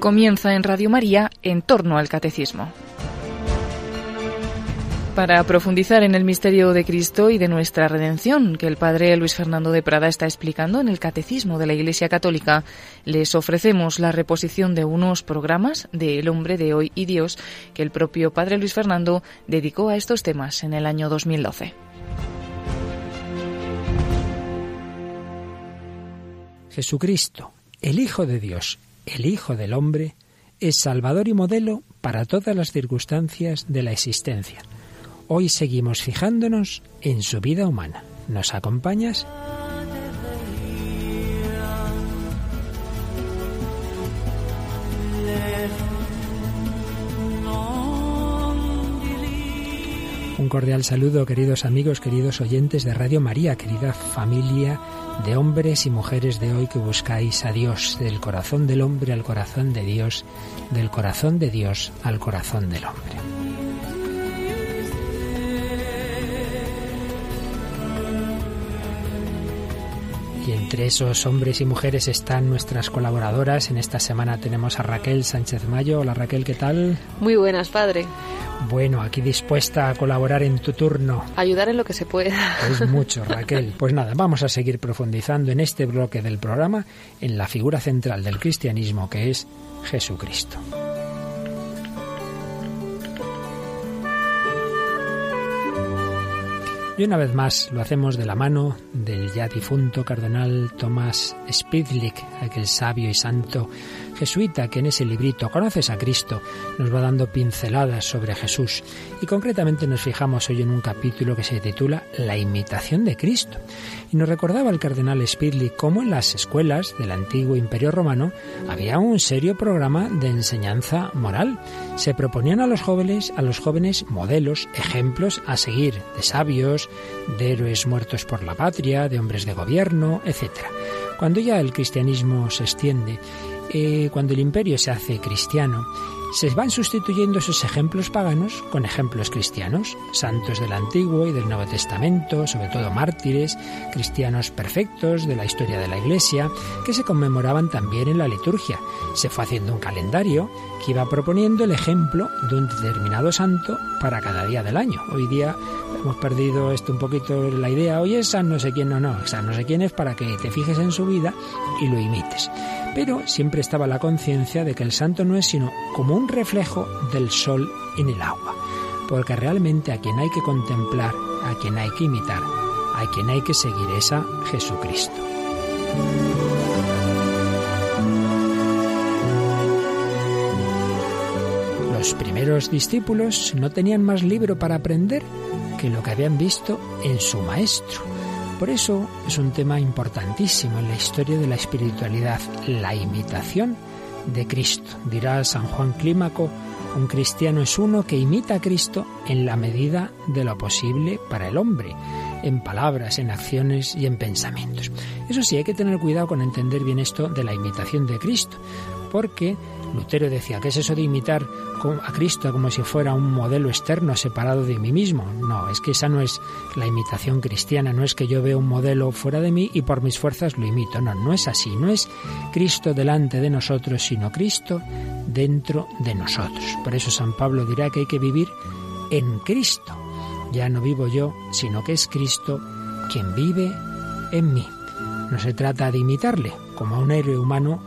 Comienza en Radio María en torno al catecismo. Para profundizar en el misterio de Cristo y de nuestra redención que el padre Luis Fernando de Prada está explicando en el Catecismo de la Iglesia Católica, les ofrecemos la reposición de unos programas de El hombre de hoy y Dios que el propio padre Luis Fernando dedicó a estos temas en el año 2012. Jesucristo, el Hijo de Dios, el Hijo del Hombre, es Salvador y modelo para todas las circunstancias de la existencia. Hoy seguimos fijándonos en su vida humana. ¿Nos acompañas? Un cordial saludo, queridos amigos, queridos oyentes de Radio María, querida familia de hombres y mujeres de hoy que buscáis a Dios, del corazón del hombre al corazón de Dios, del corazón de Dios al corazón del hombre. Y entre esos hombres y mujeres están nuestras colaboradoras. En esta semana tenemos a Raquel Sánchez Mayo. Hola Raquel, ¿qué tal? Muy buenas, padre. Bueno, aquí dispuesta a colaborar en tu turno. Ayudar en lo que se pueda. Es mucho, Raquel. Pues nada, vamos a seguir profundizando en este bloque del programa en la figura central del cristianismo que es Jesucristo. Y una vez más lo hacemos de la mano del ya difunto cardenal Tomás Spidlik, aquel sabio y santo jesuita que en ese librito Conoces a Cristo nos va dando pinceladas sobre Jesús y concretamente nos fijamos hoy en un capítulo que se titula La imitación de Cristo. Y nos recordaba el cardenal Spidley cómo en las escuelas del antiguo Imperio Romano había un serio programa de enseñanza moral. Se proponían a los jóvenes, a los jóvenes modelos, ejemplos a seguir de sabios, de héroes muertos por la patria, de hombres de gobierno, etc. Cuando ya el cristianismo se extiende eh, cuando el imperio se hace cristiano, se van sustituyendo esos ejemplos paganos con ejemplos cristianos, santos del Antiguo y del Nuevo Testamento, sobre todo mártires, cristianos perfectos de la historia de la Iglesia, que se conmemoraban también en la liturgia. Se fue haciendo un calendario que iba proponiendo el ejemplo de un determinado santo para cada día del año. Hoy día hemos perdido esto un poquito la idea, hoy es San no sé quién, no, no, San no sé quién es para que te fijes en su vida y lo imites. Pero siempre estaba la conciencia de que el santo no es sino como un reflejo del sol en el agua, porque realmente a quien hay que contemplar, a quien hay que imitar, a quien hay que seguir es a Jesucristo. Los primeros discípulos no tenían más libro para aprender que lo que habían visto en su maestro. Por eso es un tema importantísimo en la historia de la espiritualidad, la imitación de Cristo. Dirá San Juan Clímaco, un cristiano es uno que imita a Cristo en la medida de lo posible para el hombre, en palabras, en acciones y en pensamientos. Eso sí, hay que tener cuidado con entender bien esto de la imitación de Cristo, porque Lutero decía, ¿qué es eso de imitar a Cristo como si fuera un modelo externo separado de mí mismo? No, es que esa no es la imitación cristiana, no es que yo vea un modelo fuera de mí y por mis fuerzas lo imito, no, no es así, no es Cristo delante de nosotros, sino Cristo dentro de nosotros. Por eso San Pablo dirá que hay que vivir en Cristo. Ya no vivo yo, sino que es Cristo quien vive en mí. No se trata de imitarle como a un héroe humano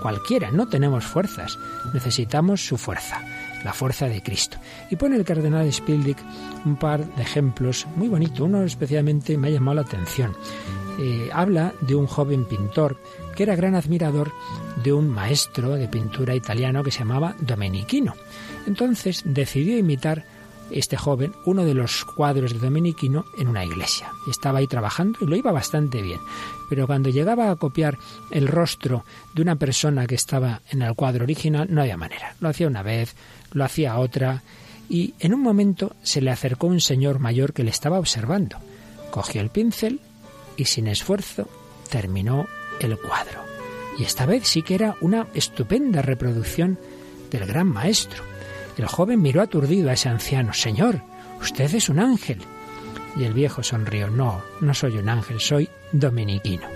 cualquiera, no tenemos fuerzas, necesitamos su fuerza, la fuerza de Cristo. Y pone el cardenal Spildick un par de ejemplos muy bonitos, uno especialmente me ha llamado la atención. Eh, habla de un joven pintor que era gran admirador de un maestro de pintura italiano que se llamaba Domenichino. Entonces decidió imitar este joven uno de los cuadros de Domenichino en una iglesia. Estaba ahí trabajando y lo iba bastante bien. Pero cuando llegaba a copiar el rostro de una persona que estaba en el cuadro original, no había manera. Lo hacía una vez, lo hacía otra, y en un momento se le acercó un señor mayor que le estaba observando. Cogió el pincel y sin esfuerzo terminó el cuadro. Y esta vez sí que era una estupenda reproducción del gran maestro. El joven miró aturdido a ese anciano. Señor, usted es un ángel. Y el viejo sonrió. No, no soy un ángel, soy dominiquino.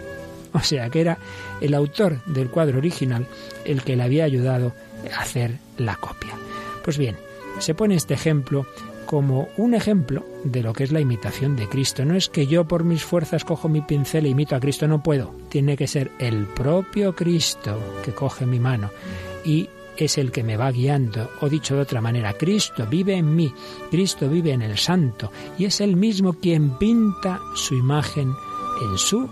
O sea que era el autor del cuadro original el que le había ayudado a hacer la copia. Pues bien, se pone este ejemplo como un ejemplo de lo que es la imitación de Cristo. No es que yo por mis fuerzas cojo mi pincel e imito a Cristo, no puedo. Tiene que ser el propio Cristo que coge mi mano y es el que me va guiando. O dicho de otra manera, Cristo vive en mí, Cristo vive en el santo y es el mismo quien pinta su imagen en su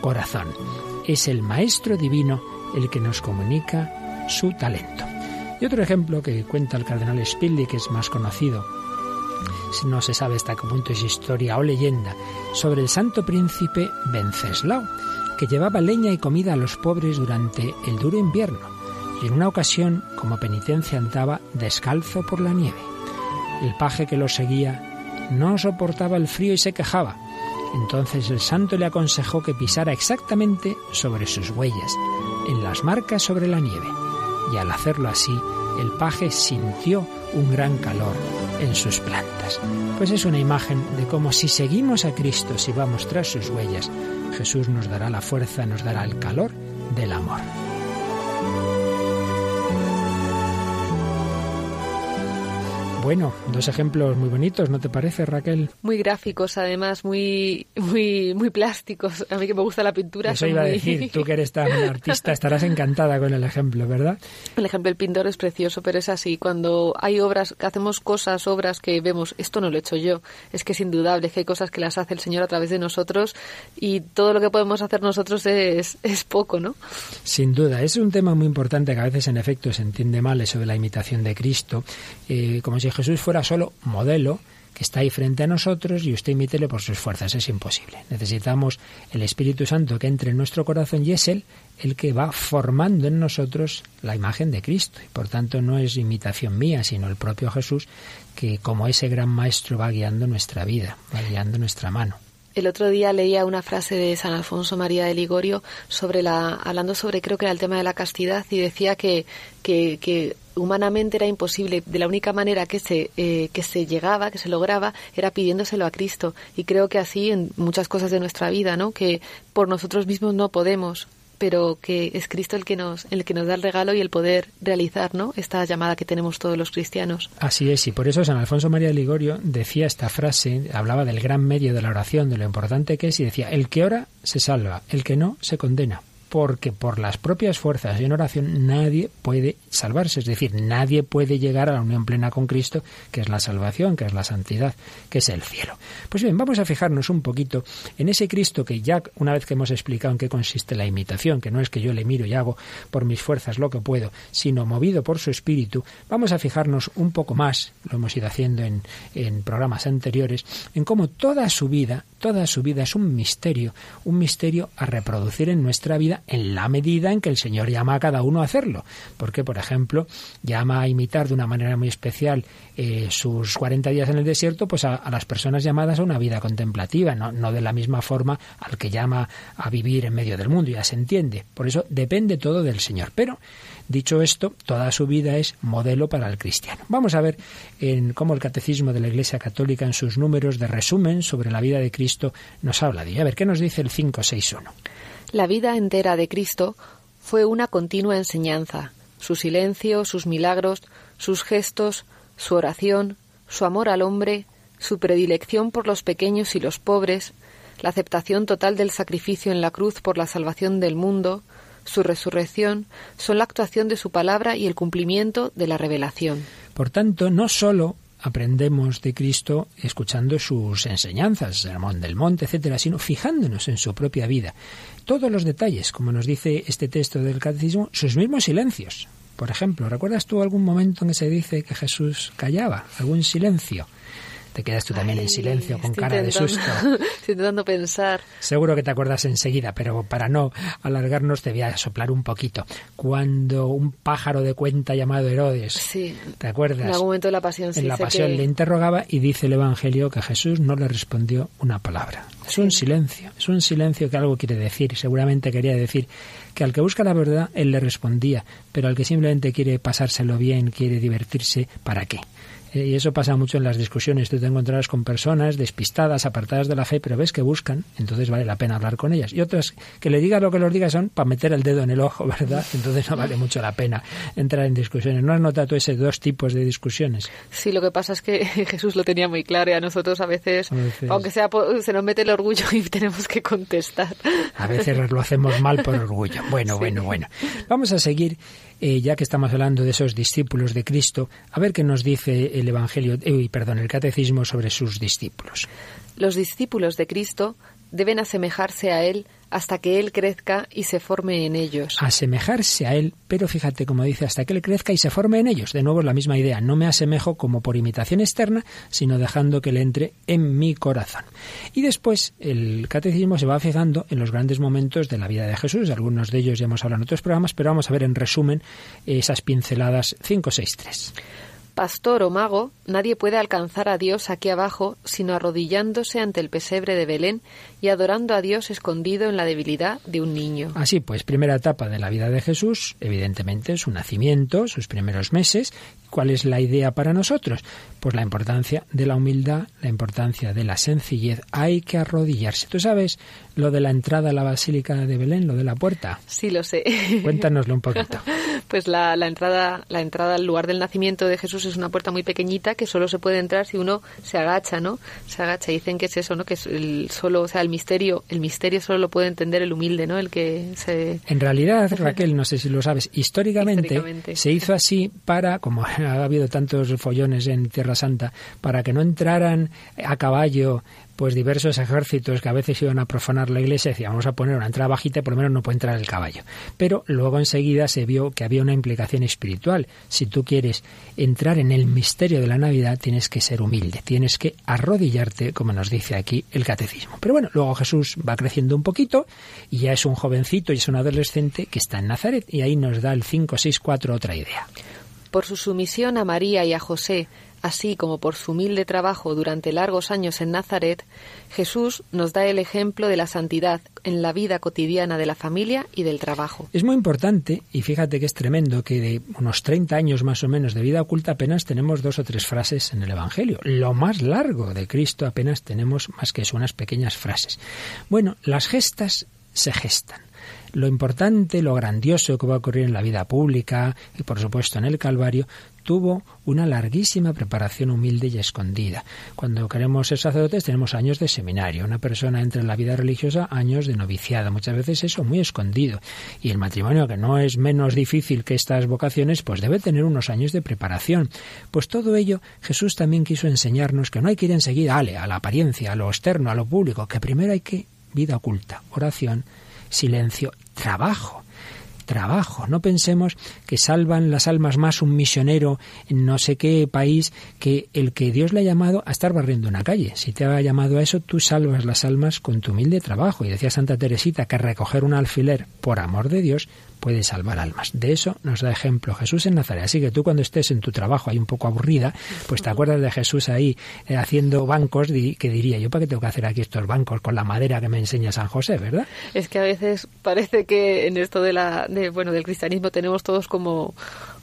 corazón. Es el Maestro Divino el que nos comunica su talento. Y otro ejemplo que cuenta el cardenal Spilli, que es más conocido, no se sabe hasta qué punto es historia o leyenda, sobre el santo príncipe Venceslao, que llevaba leña y comida a los pobres durante el duro invierno, y en una ocasión, como penitencia, andaba descalzo por la nieve. El paje que lo seguía no soportaba el frío y se quejaba. Entonces el santo le aconsejó que pisara exactamente sobre sus huellas, en las marcas sobre la nieve. Y al hacerlo así, el paje sintió un gran calor en sus plantas. Pues es una imagen de cómo si seguimos a Cristo, si vamos tras sus huellas, Jesús nos dará la fuerza, nos dará el calor del amor. Bueno, dos ejemplos muy bonitos, ¿no te parece, Raquel? Muy gráficos, además, muy, muy, muy plásticos. A mí que me gusta la pintura. Eso iba a decir, tú que eres tan artista, estarás encantada con el ejemplo, ¿verdad? El ejemplo del pintor es precioso, pero es así. Cuando hay obras, que hacemos cosas, obras que vemos, esto no lo he hecho yo, es que es indudable que hay cosas que las hace el Señor a través de nosotros y todo lo que podemos hacer nosotros es, es poco, ¿no? Sin duda, es un tema muy importante que a veces en efecto se entiende mal eso de la imitación de Cristo, eh, como si Jesús fuera solo modelo que está ahí frente a nosotros y usted imítele por sus fuerzas. Es imposible. Necesitamos el Espíritu Santo que entre en nuestro corazón y es Él el que va formando en nosotros la imagen de Cristo. Y por tanto no es imitación mía, sino el propio Jesús que como ese gran maestro va guiando nuestra vida, va guiando nuestra mano. El otro día leía una frase de San Alfonso María de Ligorio sobre la, hablando sobre creo que era el tema de la castidad y decía que, que, que humanamente era imposible. De la única manera que se, eh, que se llegaba, que se lograba, era pidiéndoselo a Cristo. Y creo que así en muchas cosas de nuestra vida, ¿no? Que por nosotros mismos no podemos pero que es Cristo el que nos el que nos da el regalo y el poder realizar ¿no? esta llamada que tenemos todos los cristianos. Así es, y por eso San Alfonso María de Ligorio decía esta frase, hablaba del gran medio de la oración, de lo importante que es, y decía, el que ora se salva, el que no se condena porque por las propias fuerzas y en oración nadie puede salvarse, es decir, nadie puede llegar a la unión plena con Cristo, que es la salvación, que es la santidad, que es el cielo. Pues bien, vamos a fijarnos un poquito en ese Cristo que ya una vez que hemos explicado en qué consiste la imitación, que no es que yo le miro y hago por mis fuerzas lo que puedo, sino movido por su espíritu, vamos a fijarnos un poco más, lo hemos ido haciendo en, en programas anteriores, en cómo toda su vida, toda su vida es un misterio, un misterio a reproducir en nuestra vida en la medida en que el Señor llama a cada uno a hacerlo. Porque, por ejemplo, llama a imitar de una manera muy especial eh, sus 40 días en el desierto, pues a, las personas llamadas a una vida contemplativa, no, de la misma forma al que llama a vivir en medio del mundo, ya se entiende. Por eso depende todo del Señor. Pero Dicho esto, toda su vida es modelo para el cristiano. Vamos a ver en cómo el Catecismo de la Iglesia Católica en sus números de resumen sobre la vida de Cristo nos habla de A ver, ¿qué nos dice el 561? La vida entera de Cristo fue una continua enseñanza. Su silencio, sus milagros, sus gestos, su oración, su amor al hombre, su predilección por los pequeños y los pobres, la aceptación total del sacrificio en la cruz por la salvación del mundo, su resurrección, son la actuación de su palabra y el cumplimiento de la revelación. Por tanto, no sólo aprendemos de Cristo escuchando sus enseñanzas, Sermón del Monte, etcétera, sino fijándonos en su propia vida. Todos los detalles, como nos dice este texto del Catecismo, sus mismos silencios. Por ejemplo, ¿recuerdas tú algún momento en que se dice que Jesús callaba? ¿Algún silencio? Te quedas tú también en silencio con cara de susto. Estoy intentando pensar. Seguro que te acuerdas enseguida, pero para no alargarnos te voy a soplar un poquito. Cuando un pájaro de cuenta llamado Herodes, sí. ¿te acuerdas? En algún momento de la pasión, En la pasión le interrogaba y dice el Evangelio que Jesús no le respondió una palabra. Es un silencio, es un silencio que algo quiere decir. Seguramente quería decir que al que busca la verdad, él le respondía, pero al que simplemente quiere pasárselo bien, quiere divertirse, ¿para qué? Eh, y eso pasa mucho en las discusiones. Tú te encontrarás con personas despistadas, apartadas de la fe, pero ves que buscan, entonces vale la pena hablar con ellas. Y otras que le digas lo que los digas son para meter el dedo en el ojo, ¿verdad? Entonces no vale mucho la pena entrar en discusiones. ¿No has notado ese dos tipos de discusiones? Sí, lo que pasa es que Jesús lo tenía muy claro y a nosotros a veces, aunque sea, se nos mete el orgullo y tenemos que contestar. A veces lo hacemos mal por orgullo. Bueno, bueno, bueno. Vamos a seguir eh, ya que estamos hablando de esos discípulos de Cristo, a ver qué nos dice el Evangelio, eh, perdón, el Catecismo sobre sus discípulos. Los discípulos de Cristo deben asemejarse a Él hasta que Él crezca y se forme en ellos. Asemejarse a Él, pero fíjate como dice, hasta que Él crezca y se forme en ellos. De nuevo es la misma idea, no me asemejo como por imitación externa, sino dejando que Él entre en mi corazón. Y después el catecismo se va fijando en los grandes momentos de la vida de Jesús, algunos de ellos ya hemos hablado en otros programas, pero vamos a ver en resumen esas pinceladas 5, 6, 3 pastor o mago, nadie puede alcanzar a Dios aquí abajo sino arrodillándose ante el pesebre de Belén y adorando a Dios escondido en la debilidad de un niño. Así pues, primera etapa de la vida de Jesús, evidentemente su nacimiento, sus primeros meses. ¿Cuál es la idea para nosotros? Pues la importancia de la humildad, la importancia de la sencillez. Hay que arrodillarse. ¿Tú sabes lo de la entrada a la Basílica de Belén, lo de la puerta? Sí, lo sé. Cuéntanoslo un poquito. pues la, la, entrada, la entrada al lugar del nacimiento de Jesús es una puerta muy pequeñita que solo se puede entrar si uno se agacha, ¿no? Se agacha. Dicen que es eso, ¿no? Que es el solo, o sea, el misterio, el misterio solo lo puede entender el humilde, ¿no? El que se... En realidad, Raquel, no sé si lo sabes, históricamente, se hizo así para, como ha habido tantos follones en Tierra Santa, para que no entraran a caballo pues diversos ejércitos que a veces iban a profanar la iglesia, decían, vamos a poner una entrada bajita por lo menos no puede entrar el caballo. Pero luego enseguida se vio que había una implicación espiritual. Si tú quieres entrar en el misterio de la Navidad, tienes que ser humilde, tienes que arrodillarte, como nos dice aquí el catecismo. Pero bueno, luego Jesús va creciendo un poquito y ya es un jovencito y es un adolescente que está en Nazaret y ahí nos da el 5, 6, 4 otra idea. Por su sumisión a María y a José, así como por su humilde trabajo durante largos años en Nazaret, Jesús nos da el ejemplo de la santidad en la vida cotidiana de la familia y del trabajo. Es muy importante, y fíjate que es tremendo, que de unos 30 años más o menos de vida oculta apenas tenemos dos o tres frases en el Evangelio. Lo más largo de Cristo apenas tenemos más que eso, unas pequeñas frases. Bueno, las gestas se gestan lo importante, lo grandioso que va a ocurrir en la vida pública y por supuesto en el Calvario, tuvo una larguísima preparación humilde y escondida. Cuando queremos ser sacerdotes tenemos años de seminario. Una persona entra en la vida religiosa años de noviciado. Muchas veces eso muy escondido. Y el matrimonio, que no es menos difícil que estas vocaciones, pues debe tener unos años de preparación. Pues todo ello Jesús también quiso enseñarnos que no hay que ir enseguida a la apariencia, a lo externo, a lo público, que primero hay que vida oculta, oración, silencio, trabajo trabajo. No pensemos que salvan las almas más un misionero en no sé qué país que el que Dios le ha llamado a estar barriendo una calle. Si te ha llamado a eso, tú salvas las almas con tu humilde trabajo. Y decía Santa Teresita que recoger un alfiler por amor de Dios puede salvar almas. De eso nos da ejemplo Jesús en Nazaret. Así que tú cuando estés en tu trabajo ahí un poco aburrida, pues te acuerdas de Jesús ahí eh, haciendo bancos, que diría yo, ¿para qué tengo que hacer aquí estos bancos con la madera que me enseña San José, verdad? Es que a veces parece que en esto de la, bueno, del cristianismo tenemos todos como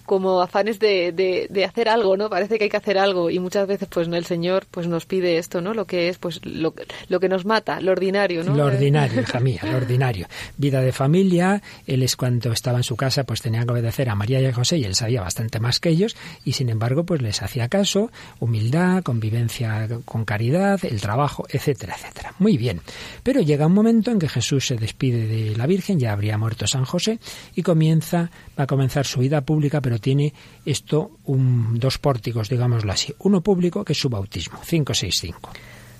como afanes de, de, hacer algo, ¿no? Parece que hay que hacer algo y muchas veces pues no el Señor pues nos pide esto, ¿no? Lo que es pues lo, lo que nos mata, lo ordinario, ¿no? Lo ordinario, hija mía, lo ordinario. Vida de familia, él es cuando estaba en su casa pues tenía que obedecer a María y a José y él sabía bastante más que ellos y sin embargo pues les hacía caso, humildad, convivencia con caridad, el trabajo, etcétera, etcétera. Muy bien. Pero llega un momento en que Jesús se despide de la Virgen, ya habría muerto San José y comienza va a comenzar su vida pública, pero tiene esto un, dos pórticos, digámoslo así. Uno público, que es su bautismo, 565.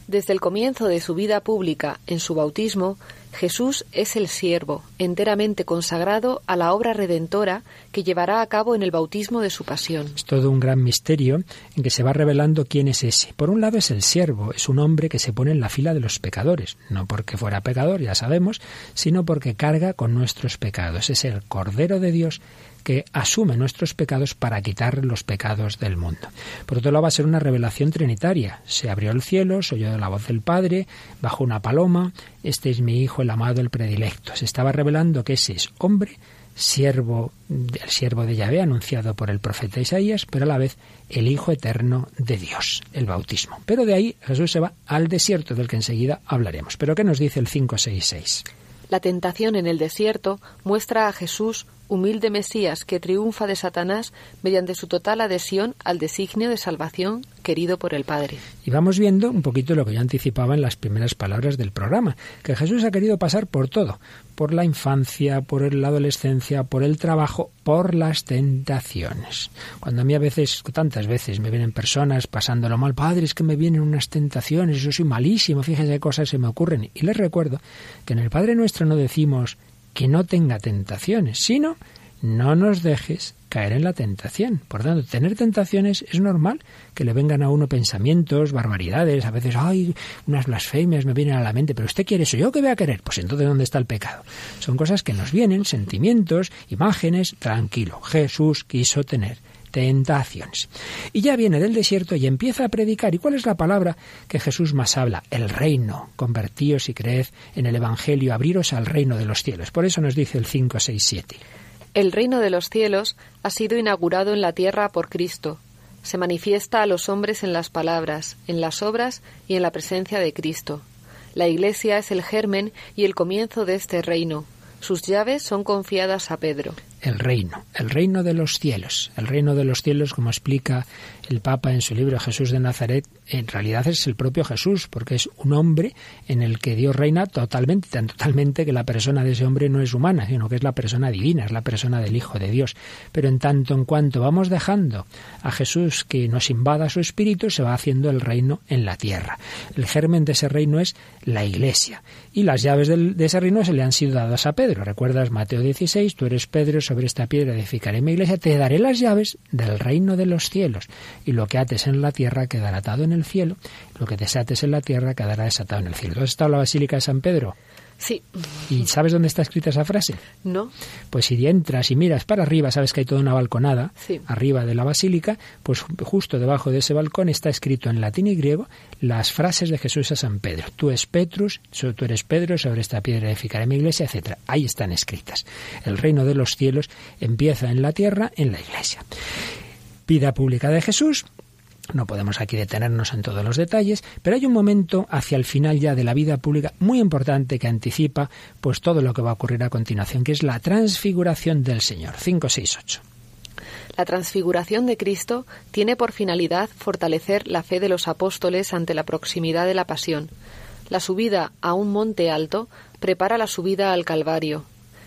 Desde el comienzo de su vida pública, en su bautismo, Jesús es el siervo, enteramente consagrado a la obra redentora que llevará a cabo en el bautismo de su pasión. Es todo un gran misterio en que se va revelando quién es ese. Por un lado es el siervo, es un hombre que se pone en la fila de los pecadores, no porque fuera pecador, ya sabemos, sino porque carga con nuestros pecados. Es el Cordero de Dios que asume nuestros pecados para quitar los pecados del mundo. Por otro lado, va a ser una revelación trinitaria. Se abrió el cielo, se oyó la voz del Padre, bajó una paloma, este es mi Hijo, el amado, el predilecto. Se estaba revelando que ese es hombre, siervo, el siervo de Yahvé anunciado por el profeta Isaías, pero a la vez el Hijo eterno de Dios, el bautismo. Pero de ahí Jesús se va al desierto, del que enseguida hablaremos. Pero ¿qué nos dice el 566? La tentación en el desierto muestra a Jesús humilde Mesías que triunfa de Satanás mediante su total adhesión al designio de salvación querido por el Padre. Y vamos viendo un poquito lo que yo anticipaba en las primeras palabras del programa, que Jesús ha querido pasar por todo, por la infancia, por la adolescencia, por el trabajo, por las tentaciones. Cuando a mí a veces, tantas veces, me vienen personas pasándolo mal, padre, es que me vienen unas tentaciones, yo soy malísimo, fíjense qué cosas se me ocurren. Y les recuerdo que en el Padre Nuestro no decimos que no tenga tentaciones, sino no nos dejes caer en la tentación. Por tanto, tener tentaciones es normal, que le vengan a uno pensamientos, barbaridades, a veces, ay, unas blasfemias me vienen a la mente, pero usted quiere eso, ¿yo qué voy a querer? Pues entonces, ¿dónde está el pecado? Son cosas que nos vienen, sentimientos, imágenes, tranquilo. Jesús quiso tener tentaciones. Y ya viene del desierto y empieza a predicar. ¿Y cuál es la palabra que Jesús más habla? El reino. Convertíos y creed en el Evangelio, abriros al reino de los cielos. Por eso nos dice el 5, 6, 7. El reino de los cielos ha sido inaugurado en la tierra por Cristo. Se manifiesta a los hombres en las palabras, en las obras y en la presencia de Cristo. La Iglesia es el germen y el comienzo de este reino. Sus llaves son confiadas a Pedro el reino, el reino de los cielos. El reino de los cielos, como explica el Papa en su libro Jesús de Nazaret, en realidad es el propio Jesús, porque es un hombre en el que Dios reina totalmente, tan totalmente que la persona de ese hombre no es humana, sino que es la persona divina, es la persona del Hijo de Dios. Pero en tanto en cuanto vamos dejando a Jesús que nos invada su espíritu, se va haciendo el reino en la tierra. El germen de ese reino es la Iglesia. Y las llaves de ese reino se le han sido dadas a Pedro. ¿Recuerdas Mateo 16? Tú eres Pedro, esta piedra edificaré mi iglesia, te daré las llaves del reino de los cielos. Y lo que ates en la tierra quedará atado en el cielo, lo que desates en la tierra quedará desatado en el cielo. ¿Has estado la Basílica de San Pedro? Sí. ¿Y sabes dónde está escrita esa frase? No. Pues si entras y miras para arriba, sabes que hay toda una balconada arriba de la basílica, pues justo debajo de ese balcón está escrito en latín y griego las frases de Jesús a San Pedro. Tú eres Petrus, tú eres Pedro, sobre esta piedra edificaré mi iglesia, etcétera. Ahí están escritas. El reino de los cielos empieza en la tierra, en la iglesia. Vida pública de Jesús, no podemos aquí detenernos en todos los detalles, pero hay un momento hacia el final ya de la vida pública muy importante que anticipa pues todo lo que va a ocurrir a continuación, que es la transfiguración del Señor. 5, 6, 8. La transfiguración de Cristo tiene por finalidad fortalecer la fe de los apóstoles ante la proximidad de la pasión. La subida a un monte alto prepara la subida al Calvario.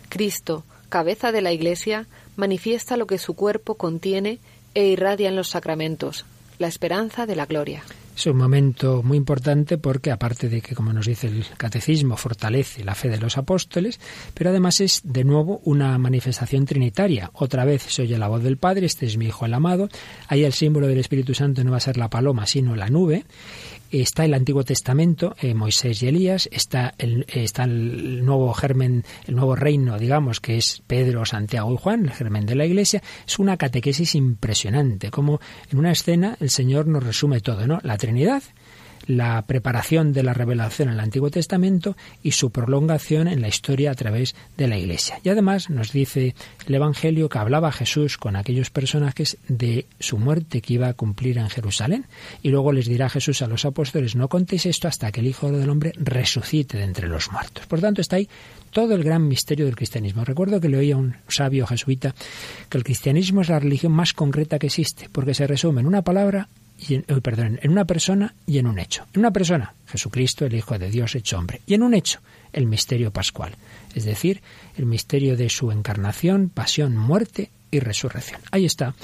Cristo, cabeza de la Iglesia, manifiesta lo que su cuerpo contiene e irradia en los sacramentos, la esperanza de la gloria. Es un momento muy importante porque, aparte de que, como nos dice el catecismo, fortalece la fe de los apóstoles, pero además es de nuevo una manifestación trinitaria. Otra vez se oye la voz del Padre, este es mi Hijo el amado. Ahí el símbolo del Espíritu Santo no va a ser la paloma, sino la nube está el Antiguo Testamento, eh, Moisés y Elías, está el, está el nuevo germen, el nuevo reino, digamos, que es Pedro, Santiago y Juan, el germen de la Iglesia. Es una catequesis impresionante, como en una escena el Señor nos resume todo, ¿no? La Trinidad, la preparación de la revelación en el Antiguo Testamento y su prolongación en la historia a través de la Iglesia. Y además nos dice el Evangelio que hablaba Jesús con aquellos personajes de su muerte que iba a cumplir en Jerusalén. Y luego les dirá Jesús a los apóstoles, no contéis esto hasta que el Hijo del Hombre resucite de entre los muertos. Por tanto, está ahí todo el gran misterio del cristianismo. Recuerdo que le oía a un sabio jesuita que el cristianismo es la religión más concreta que existe, porque se resume en una palabra en, perdón, en una persona y en un hecho. En una persona, Jesucristo, el Hijo de Dios hecho hombre. Y en un hecho, el misterio pascual. Es decir, el misterio de su encarnación, pasión, muerte y resurrección. Ahí está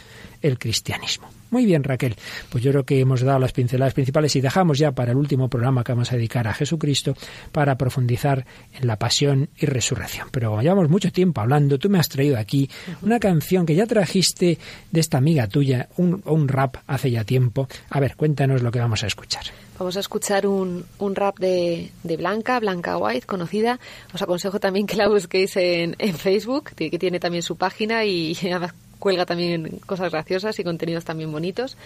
el cristianismo. Muy bien, Raquel. Pues yo creo que hemos dado las pinceladas principales y dejamos ya para el último programa que vamos a dedicar a Jesucristo para profundizar en la pasión y resurrección. Pero como llevamos mucho tiempo hablando, tú me has traído aquí una canción que ya trajiste de esta amiga tuya, un, rap hace ya tiempo. A ver, cuéntanos lo que vamos a escuchar. Vamos a escuchar un, rap de, Blanca, Blanca White, conocida. Os aconsejo también que la busquéis en, en Facebook, que tiene también su página y cuelga también cosas graciosas y contenidos también bonitos.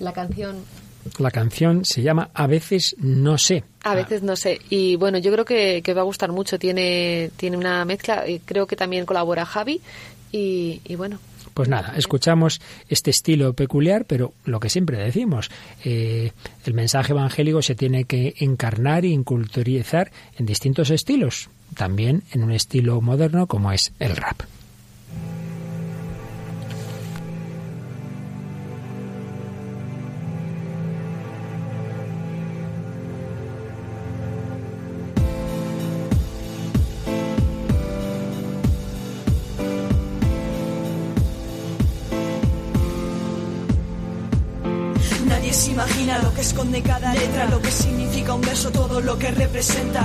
La canción La canción se llama A veces no sé. A veces no sé. Y bueno, yo creo que, que va a gustar mucho. Tiene, tiene una mezcla. Y creo que también colabora Javi. Y, y bueno, pues nada, escuchamos este estilo peculiar, pero lo que siempre decimos, eh, el mensaje evangélico se tiene que encarnar e inculturizar en distintos estilos, también en un estilo moderno como es el rap. Representa.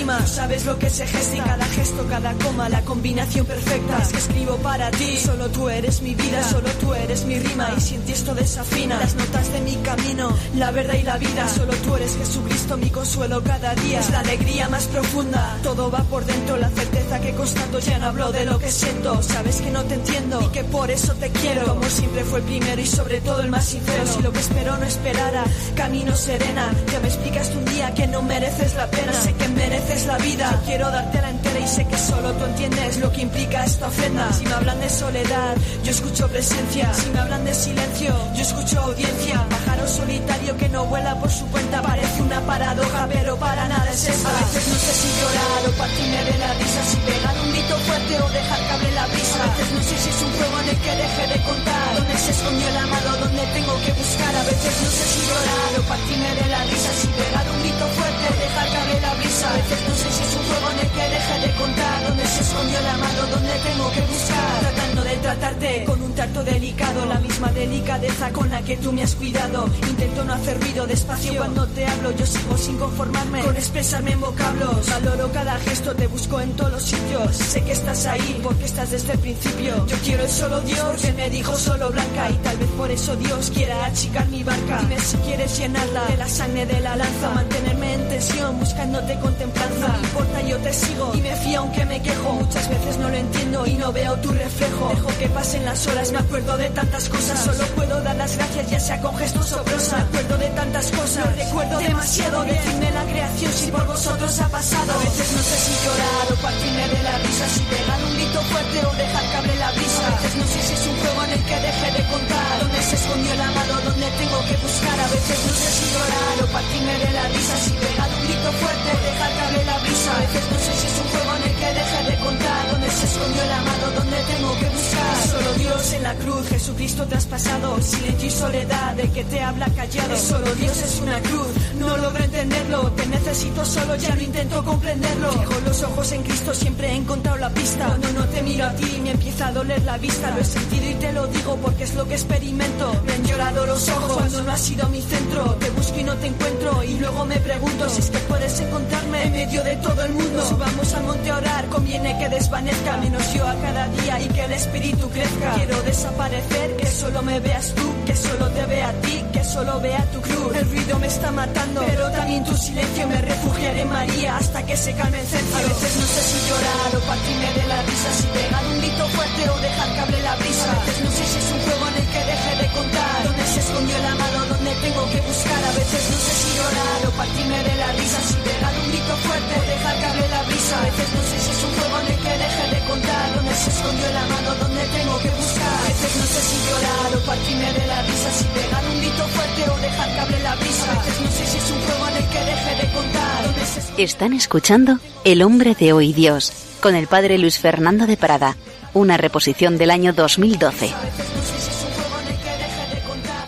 Rima, sabes lo que se gesta y cada gesto, cada coma, la combinación perfecta. Es que escribo para ti, solo tú eres mi vida, solo tú eres mi rima. Y si en ti esto desafina las notas de mi camino, la verdad y la vida, solo tú eres Jesucristo, mi consuelo cada día. Es la alegría más profunda, todo va por dentro, la certeza que constato ya no hablo de lo que siento. Sabes que no te entiendo y que por eso te quiero. Como siempre fue el primero y sobre todo el más sincero. Si lo que espero no esperara, camino serena. Ya me explicaste un día que no mereces la pena, sé que mereces la vida. quiero darte la entera y sé que solo tú entiendes lo que implica esta ofrenda. Si me hablan de soledad, yo escucho presencia. Si me hablan de silencio, yo escucho audiencia. Pájaro solitario que no vuela por su cuenta, parece una paradoja, pero para nada es esta. A veces no sé si llorar o partirme de la risa, si pegar un grito fuerte o dejar que hable la brisa. A veces no sé si es un juego en el que deje de contar, dónde se escondió el amado, dónde tengo que buscar. A veces no sé si llorar o partirme de la risa, si pegar un grito fuerte o dejar caer la brisa. A veces no sé si es un juego en el que deje de contar, dónde se escondió el amado, dónde tengo que buscar. Tratando de tratarte con un delicado, la misma delicadeza con la que tú me has cuidado. Intento no hacer ruido despacio cuando te hablo, yo sigo sin conformarme con expresarme en vocablos. Valoro cada gesto, te busco en todos los sitios. Sé que estás ahí porque estás desde el principio. Yo quiero el solo Dios que me dijo solo blanca y tal vez por eso Dios quiera achicar mi barca. Dime si quieres llenarla de la sangre de la lanza, mantenerme en tensión buscándote con templanza. No importa, yo te sigo y me fío aunque me quejo. Muchas veces no lo entiendo y no veo tu reflejo. Dejo que pasen las horas, acuerdo de tantas cosas. Solo puedo dar las gracias, ya sea con gestos o prosa. Me acuerdo de tantas cosas, recuerdo demasiado. Decidme la creación si por vosotros ha pasado. A veces no sé si llorar o partirme de la risa, si pegar un grito fuerte o dejar que hable la brisa. A veces no sé si es un juego en el que deje de contar. Dónde se escondió el amado, dónde tengo que buscar. A veces no sé si llorar o partirme de la risa, si pegar un grito fuerte o dejar que hable la brisa. A veces no sé si es un juego en el que deje de contar. Dónde se escondió el amado, dónde tengo que buscar. Solo Dios la cruz, Jesucristo traspasado. Silencio y soledad, el que te habla callado. Solo Dios es una cruz, no logro entenderlo. Te necesito solo, ya no intento comprenderlo. Fijo los ojos en Cristo, siempre he encontrado la pista. Cuando no te miro a ti, me empieza a doler la vista. Lo he sentido y te lo digo porque es lo que experimento. Me han llorado los ojos cuando no has sido mi centro. Te busco y no te encuentro. Y luego me pregunto si es que puedes encontrarme en medio de todo el mundo. Subamos al monte a orar, conviene que desvanezca. Menos yo a cada día y que el espíritu crezca. Quiero desaparecer, que solo me veas tú, que solo te vea a ti, que solo vea tu cruz. El ruido me está matando, pero también tu silencio me refugiaré María hasta que se calme el cencio. A veces no sé si llorar o partirme de la risa, si pegar un grito fuerte o dejar que hable la brisa. A veces no sé si es un juego en el que deje de contar. Dónde se escondió el amado, dónde tengo que buscar. A veces no sé si llorar o partirme de la risa, si pegar un grito fuerte o dejar que hable la brisa. A veces no sé si es un juego en el que deje de contar. Dónde se escondió el amado, dónde tengo que buscar. A veces no sé si llorar o partirme de la risa, si pegar un grito fuerte o dejar que hable la brisa. A veces no sé si es un juego en el que deje de contar. Dónde se Están escuchando El hombre de hoy Dios con el padre Luis Fernando de Prada, una reposición del año 2012.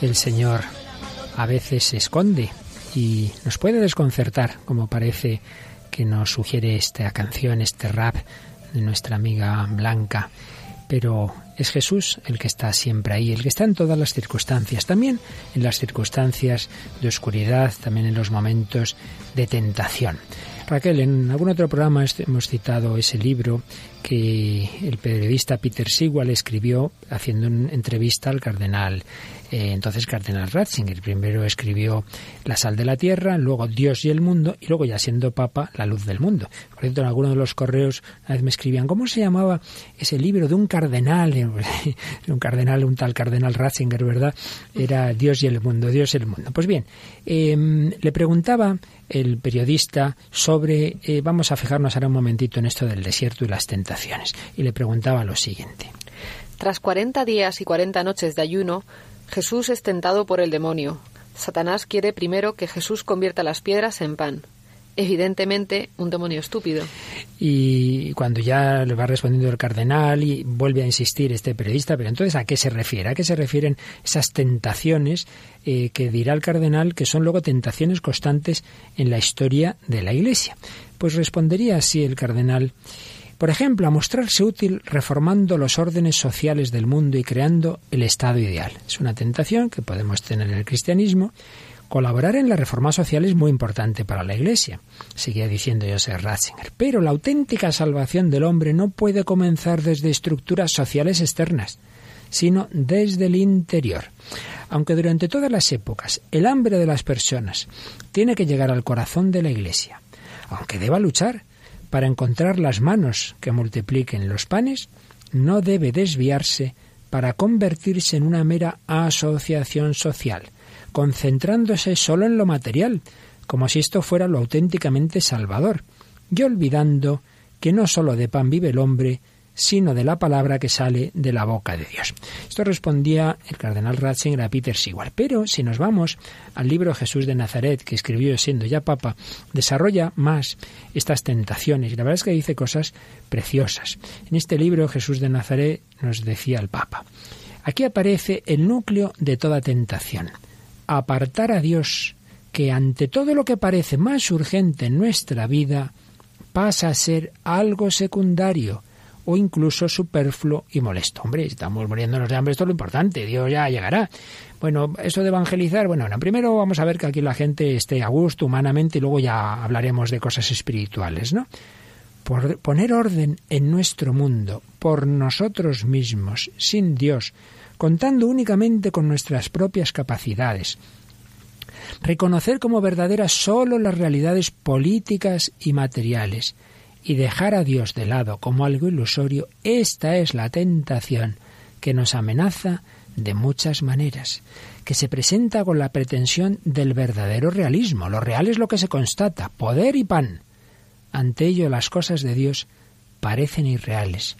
El Señor a veces se esconde y nos puede desconcertar, como parece que nos sugiere esta canción, este rap de nuestra amiga Blanca. Pero es Jesús el que está siempre ahí, el que está en todas las circunstancias, también en las circunstancias de oscuridad, también en los momentos de tentación. Raquel, en algún otro programa hemos citado ese libro que el periodista Peter Sewell escribió haciendo una entrevista al cardenal eh, entonces Cardenal Ratzinger. Primero escribió La sal de la tierra, luego Dios y el mundo, y luego ya siendo papa, La luz del mundo. Por cierto, en alguno de los correos una vez me escribían, ¿cómo se llamaba ese libro de un cardenal? un cardenal, un tal cardenal Ratzinger, ¿verdad? Era Dios y el mundo, Dios y el mundo. Pues bien, em, le preguntaba el periodista sobre, eh, vamos a fijarnos ahora un momentito en esto del desierto y las tentaciones, y le preguntaba lo siguiente. Tras 40 días y 40 noches de ayuno, Jesús es tentado por el demonio. Satanás quiere primero que Jesús convierta las piedras en pan. Evidentemente, un demonio estúpido. Y cuando ya le va respondiendo el cardenal y vuelve a insistir este periodista, pero entonces ¿a qué se refiere? ¿A qué se refieren esas tentaciones eh, que dirá el cardenal que son luego tentaciones constantes en la historia de la Iglesia? Pues respondería así el cardenal por ejemplo, a mostrarse útil reformando los órdenes sociales del mundo y creando el Estado ideal. Es una tentación que podemos tener en el cristianismo. Colaborar en la reforma social es muy importante para la Iglesia, seguía diciendo Joseph Ratzinger. Pero la auténtica salvación del hombre no puede comenzar desde estructuras sociales externas, sino desde el interior. Aunque durante todas las épocas el hambre de las personas tiene que llegar al corazón de la Iglesia, aunque deba luchar para encontrar las manos que multipliquen los panes, no debe desviarse para convertirse en una mera asociación social, concentrándose solo en lo material, como si esto fuera lo auténticamente salvador, y olvidando que no solo de pan vive el hombre, sino de la palabra que sale de la boca de Dios. Esto respondía el cardenal Ratzinger a Peter Sewell. Pero si nos vamos al libro Jesús de Nazaret, que escribió siendo ya papa, desarrolla más estas tentaciones y la verdad es que dice cosas preciosas. En este libro Jesús de Nazaret nos decía el papa, aquí aparece el núcleo de toda tentación, apartar a Dios que ante todo lo que parece más urgente en nuestra vida pasa a ser algo secundario, o incluso superfluo y molesto. Hombre, estamos muriéndonos de hambre, esto es lo importante, Dios ya llegará. Bueno, eso de evangelizar, bueno, primero vamos a ver que aquí la gente esté a gusto humanamente y luego ya hablaremos de cosas espirituales, ¿no? Por poner orden en nuestro mundo, por nosotros mismos, sin Dios, contando únicamente con nuestras propias capacidades, reconocer como verdaderas sólo las realidades políticas y materiales, y dejar a Dios de lado como algo ilusorio, esta es la tentación que nos amenaza de muchas maneras, que se presenta con la pretensión del verdadero realismo. Lo real es lo que se constata, poder y pan. Ante ello las cosas de Dios parecen irreales,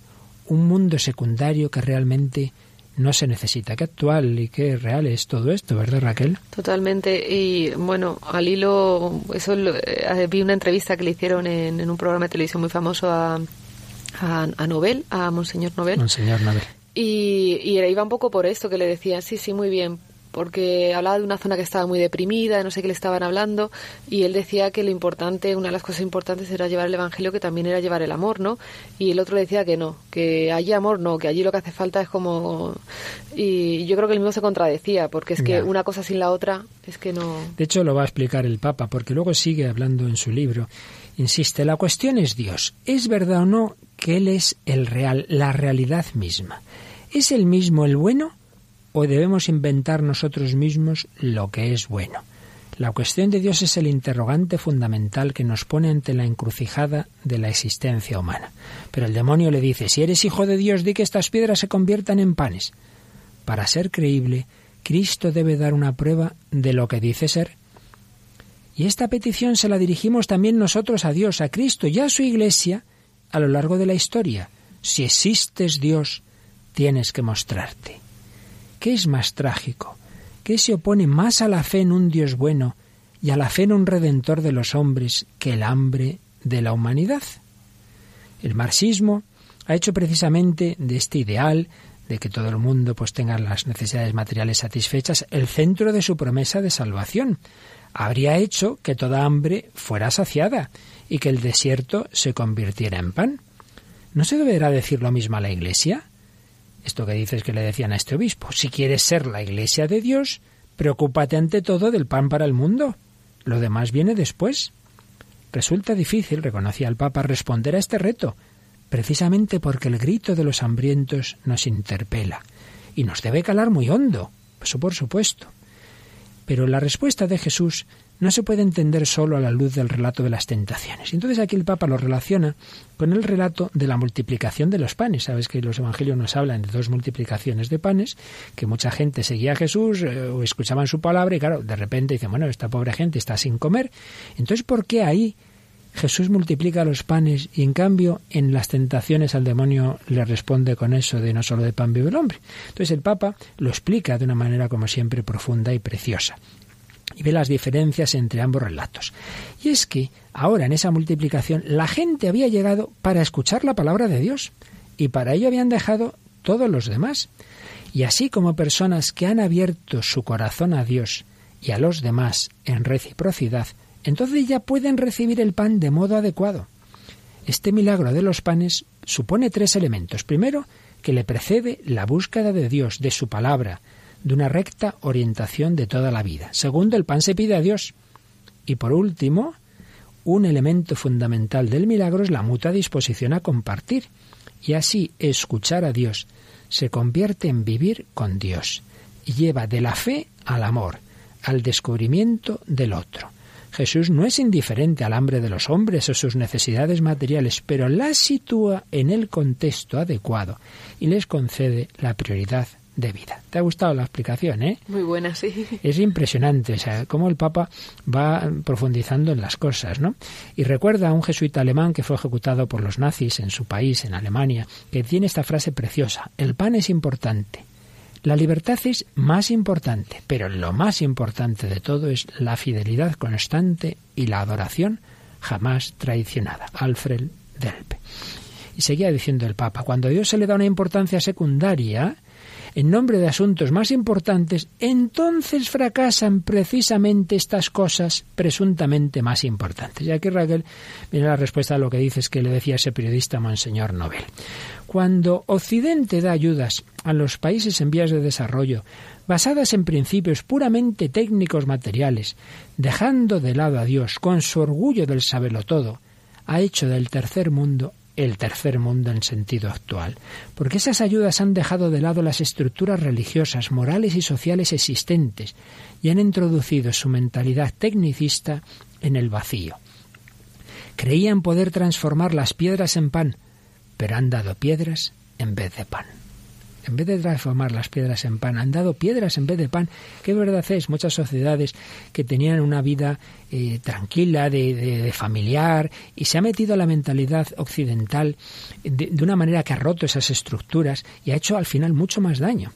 un mundo secundario que realmente no se necesita. Qué actual y qué real es todo esto, ¿verdad, Raquel? Totalmente. Y bueno, al hilo, eso eh, vi una entrevista que le hicieron en, un programa de televisión muy famoso a, a, Nobel, a Monseñor Nobel. Monseñor Nobel. Y, y iba un poco por esto que le decía, sí, sí, muy bien, porque hablaba de una zona que estaba muy deprimida, no sé qué le estaban hablando, y él decía que lo importante, una de las cosas importantes era llevar el Evangelio, que también era llevar el amor, ¿no? Y el otro le decía que no, que allí amor no, que allí lo que hace falta es como... Y yo creo que el mismo se contradecía, porque es que una cosa sin la otra es que no... De hecho, lo va a explicar el Papa, porque luego sigue hablando en su libro. Insiste, la cuestión es Dios. ¿Es verdad o no que Él es el real, la realidad misma? ¿Es el mismo el bueno? O debemos inventar nosotros mismos lo que es bueno. La cuestión de Dios es el interrogante fundamental que nos pone ante la encrucijada de la existencia humana. Pero el demonio le dice, si eres hijo de Dios, di que estas piedras se conviertan en panes. Para ser creíble, Cristo debe dar una prueba de lo que dice ser. Y esta petición se la dirigimos también nosotros a Dios, a Cristo y a su Iglesia a lo largo de la historia. Si existes Dios, tienes que mostrarte. ¿Qué es más trágico? ¿Qué se opone más a la fe en un Dios bueno y a la fe en un redentor de los hombres que el hambre de la humanidad? El marxismo ha hecho precisamente de este ideal de que todo el mundo pues tenga las necesidades materiales satisfechas el centro de su promesa de salvación. Habría hecho que toda hambre fuera saciada y que el desierto se convirtiera en pan. ¿No se deberá decir lo mismo a la Iglesia? Esto que dices que le decían a este obispo. Si quieres ser la iglesia de Dios, preocúpate ante todo del pan para el mundo. Lo demás viene después. Resulta difícil, reconocía el Papa, responder a este reto, precisamente porque el grito de los hambrientos nos interpela y nos debe calar muy hondo, eso por supuesto. Pero la respuesta de Jesús no se puede entender solo a la luz del relato de las tentaciones. Entonces aquí el Papa lo relaciona con el relato de la multiplicación de los panes. Sabes que los evangelios nos hablan de dos multiplicaciones de panes, que mucha gente seguía a Jesús eh, o escuchaban su palabra y claro, de repente dicen, bueno, esta pobre gente está sin comer. Entonces, ¿por qué ahí Jesús multiplica los panes y en cambio en las tentaciones al demonio le responde con eso de no solo de pan vive el hombre? Entonces el Papa lo explica de una manera como siempre profunda y preciosa y ve las diferencias entre ambos relatos. Y es que ahora en esa multiplicación la gente había llegado para escuchar la palabra de Dios y para ello habían dejado todos los demás. Y así como personas que han abierto su corazón a Dios y a los demás en reciprocidad, entonces ya pueden recibir el pan de modo adecuado. Este milagro de los panes supone tres elementos. Primero, que le precede la búsqueda de Dios, de su palabra, de una recta orientación de toda la vida. Segundo, el pan se pide a Dios. Y por último, un elemento fundamental del milagro es la mutua disposición a compartir. Y así escuchar a Dios se convierte en vivir con Dios y lleva de la fe al amor, al descubrimiento del otro. Jesús no es indiferente al hambre de los hombres o sus necesidades materiales, pero las sitúa en el contexto adecuado y les concede la prioridad de vida. ¿Te ha gustado la explicación, eh? Muy buena, sí. Es impresionante, o sea, cómo el Papa va profundizando en las cosas, ¿no? Y recuerda a un jesuita alemán que fue ejecutado por los nazis en su país, en Alemania, que tiene esta frase preciosa: el pan es importante. La libertad es más importante, pero lo más importante de todo es la fidelidad constante y la adoración jamás traicionada. Alfred Delpe. Y seguía diciendo el Papa, cuando a Dios se le da una importancia secundaria, en nombre de asuntos más importantes, entonces fracasan precisamente estas cosas presuntamente más importantes. Y aquí Raquel viene la respuesta a lo que dices que le decía ese periodista Monseñor Nobel. Cuando Occidente da ayudas a los países en vías de desarrollo, basadas en principios puramente técnicos materiales, dejando de lado a Dios con su orgullo del saberlo todo, ha hecho del tercer mundo el tercer mundo en sentido actual, porque esas ayudas han dejado de lado las estructuras religiosas, morales y sociales existentes y han introducido su mentalidad tecnicista en el vacío. Creían poder transformar las piedras en pan, pero han dado piedras en vez de pan en vez de transformar las piedras en pan, han dado piedras en vez de pan. ¿Qué verdad es? Muchas sociedades que tenían una vida eh, tranquila, de, familiar, y se ha metido a la mentalidad occidental de, de una manera que ha roto esas estructuras y ha hecho al final mucho más daño.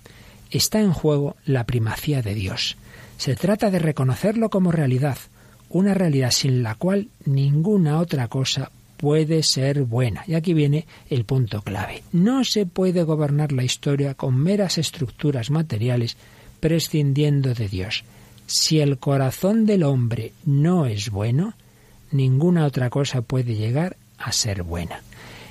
Está en juego la primacía de Dios. Se trata de reconocerlo como realidad, una realidad sin la cual ninguna otra cosa puede ser buena. Y aquí viene el punto clave. No se puede gobernar la historia con meras estructuras materiales prescindiendo de Dios. Si el corazón del hombre no es bueno, ninguna otra cosa puede llegar a ser buena.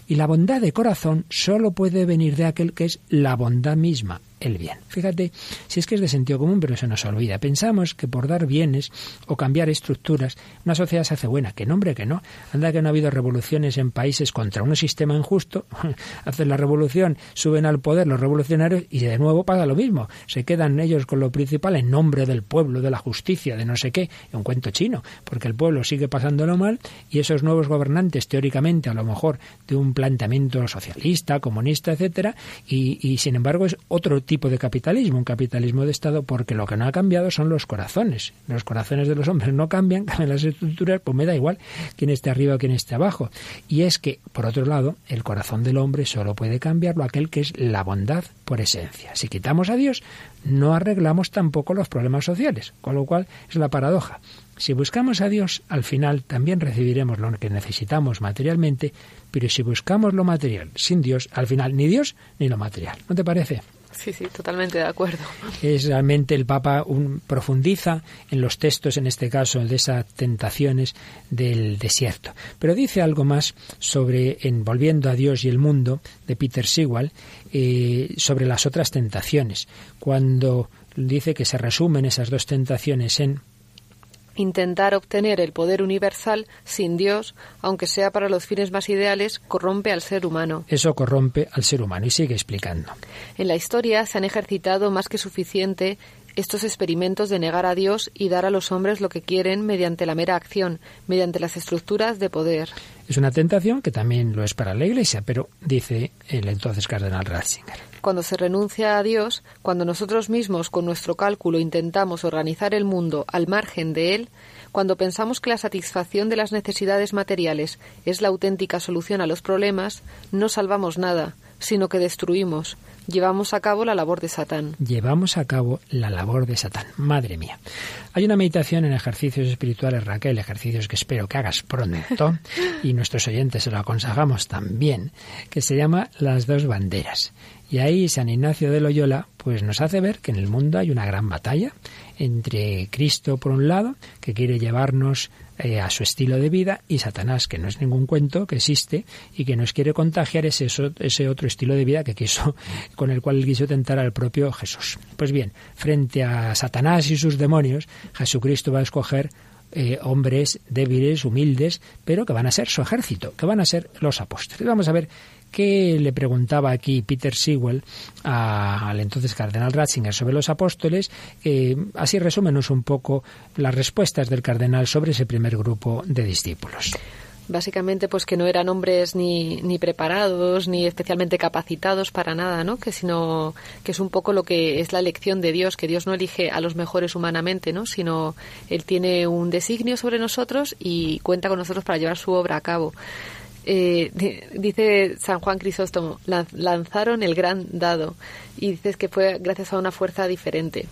Y la bondad de corazón solo puede venir de aquel que es la bondad misma, el bien. Fíjate, si es que es de sentido común, pero se nos olvida. Pensamos que por dar bienes o cambiar estructuras, una sociedad se hace buena. Que nombre que no. Anda que no ha habido revoluciones en países contra un sistema injusto. Hacen la revolución, suben al poder los revolucionarios y de nuevo pasa lo mismo. Se quedan ellos con lo principal en nombre del pueblo, de la justicia, de no sé qué. Un cuento chino, porque el pueblo sigue pasándolo mal y esos nuevos gobernantes, teóricamente, a lo mejor de un planteamiento socialista, comunista, etcétera, y, y sin embargo es otro tipo de capitalismo, un capitalismo de Estado, porque lo que no ha cambiado son los corazones. Los corazones de los hombres no cambian, cambian las estructuras, pues me da igual quién esté arriba o quién esté abajo. Y es que, por otro lado, el corazón del hombre solo puede cambiarlo aquel que es la bondad por esencia. Si quitamos a Dios, no arreglamos tampoco los problemas sociales, con lo cual es la paradoja. Si buscamos a Dios, al final también recibiremos lo que necesitamos materialmente, pero si buscamos lo material sin Dios, al final ni Dios ni lo material. ¿No te parece? Sí, sí, totalmente de acuerdo. Es realmente el Papa un, profundiza en los textos, en este caso, de esas tentaciones del desierto. Pero dice algo más sobre, en Volviendo a Dios y el mundo, de Peter Sewell, eh, sobre las otras tentaciones. Cuando dice que se resumen esas dos tentaciones en Intentar obtener el poder universal sin Dios, aunque sea para los fines más ideales, corrompe al ser humano. Eso corrompe al ser humano y sigue explicando. En la historia se han ejercitado más que suficiente estos experimentos de negar a Dios y dar a los hombres lo que quieren mediante la mera acción, mediante las estructuras de poder. Es una tentación que también lo es para la Iglesia, pero dice el entonces cardenal Ratzinger. Cuando se renuncia a Dios, cuando nosotros mismos con nuestro cálculo intentamos organizar el mundo al margen de él, cuando pensamos que la satisfacción de las necesidades materiales es la auténtica solución a los problemas, no salvamos nada, sino que destruimos, llevamos a cabo la labor de Satán. Llevamos a cabo la labor de Satán. Madre mía. Hay una meditación en ejercicios espirituales, Raquel, ejercicios que espero que hagas pronto, y nuestros oyentes se lo aconsejamos también, que se llama Las dos banderas. Y ahí San Ignacio de Loyola pues nos hace ver que en el mundo hay una gran batalla entre Cristo por un lado, que quiere llevarnos eh, a su estilo de vida, y Satanás, que no es ningún cuento, que existe y que nos quiere contagiar ese, ese otro estilo de vida que quiso, con el cual quiso tentar al propio Jesús. Pues bien, frente a Satanás y sus demonios, Jesucristo va a escoger eh, hombres débiles, humildes, pero que van a ser su ejército, que van a ser los apóstoles. Vamos a ver qué le preguntaba aquí Peter Sewell al entonces cardenal Ratzinger sobre los apóstoles. así resúmenos un poco las respuestas del cardenal sobre ese primer grupo de discípulos. Básicamente pues que no eran hombres ni, ni preparados ni especialmente capacitados para nada no que sino que es un poco lo que es la elección de Dios que Dios no elige a los mejores humanamente no sino él tiene un designio sobre nosotros y cuenta con nosotros para llevar su obra a cabo eh, dice San Juan Crisóstomo, lanzaron el gran dado y dices que fue gracias a una fuerza diferente.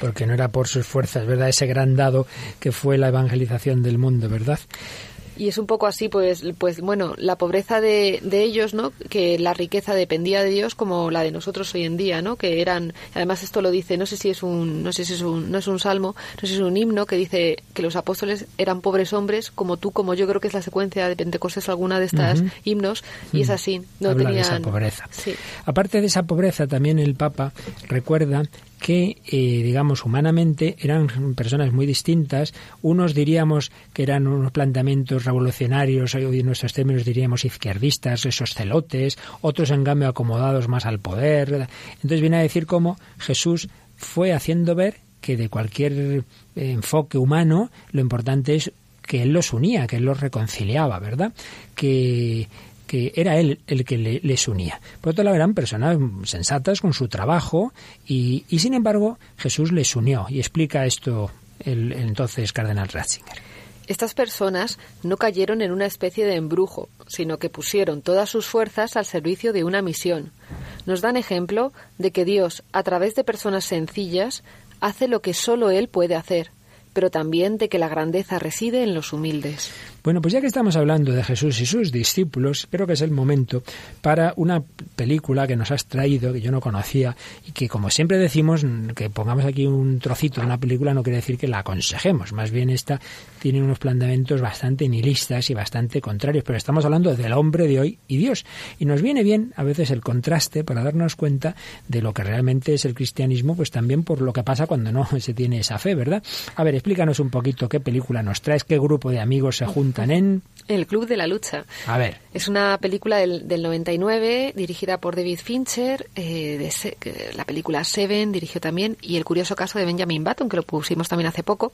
Porque no era por sus fuerzas, ¿verdad? Ese gran dado que fue la evangelización del mundo, ¿verdad? Y es un poco así pues pues bueno la pobreza de, de, ellos no que la riqueza dependía de Dios como la de nosotros hoy en día no que eran además esto lo dice no sé si es un no sé si es un no es un salmo no sé si es un himno que dice que los apóstoles eran pobres hombres como tú como yo creo que es la secuencia de Pentecostés alguna de estas himnos y es así no tenían esa pobreza. Aparte de esa pobreza también el Papa recuerda que, eh, digamos, humanamente eran personas muy distintas. Unos diríamos que eran unos planteamientos revolucionarios, hoy en nuestros términos diríamos izquierdistas, esos celotes, otros en cambio acomodados más al poder. Entonces viene a decir cómo Jesús fue haciendo ver que de cualquier eh, enfoque humano lo importante es que Él los unía, que Él los reconciliaba, ¿verdad? Que que era él el que les unía. Por otro lado, eran personas sensatas con su trabajo y, sin embargo Jesús les unió y explica esto el, entonces cardenal Ratzinger. Estas personas no cayeron en una especie de embrujo, sino que pusieron todas sus fuerzas al servicio de una misión. Nos dan ejemplo de que Dios, a través de personas sencillas, hace lo que solo Él puede hacer, pero también de que la grandeza reside en los humildes. Bueno, pues ya que estamos hablando de Jesús y sus discípulos, creo que es el momento para una película que nos has traído, que yo no conocía, y que como siempre decimos, que pongamos aquí un trocito de una película no quiere decir que la aconsejemos, más bien esta tiene unos planteamientos bastante nihilistas y bastante contrarios, pero estamos hablando del hombre de hoy y Dios. Y nos viene bien a veces el contraste para darnos cuenta de lo que realmente es el cristianismo, pues también por lo que pasa cuando no se tiene esa fe, ¿verdad? A ver, explícanos un poquito qué película nos traes, qué grupo de amigos se junta en... El Club de la Lucha. A ver. Es una película del, del 99 dirigida por David Fincher, eh, de la película Seven dirigió también, y El curioso caso de Benjamin Button, que lo pusimos también hace poco.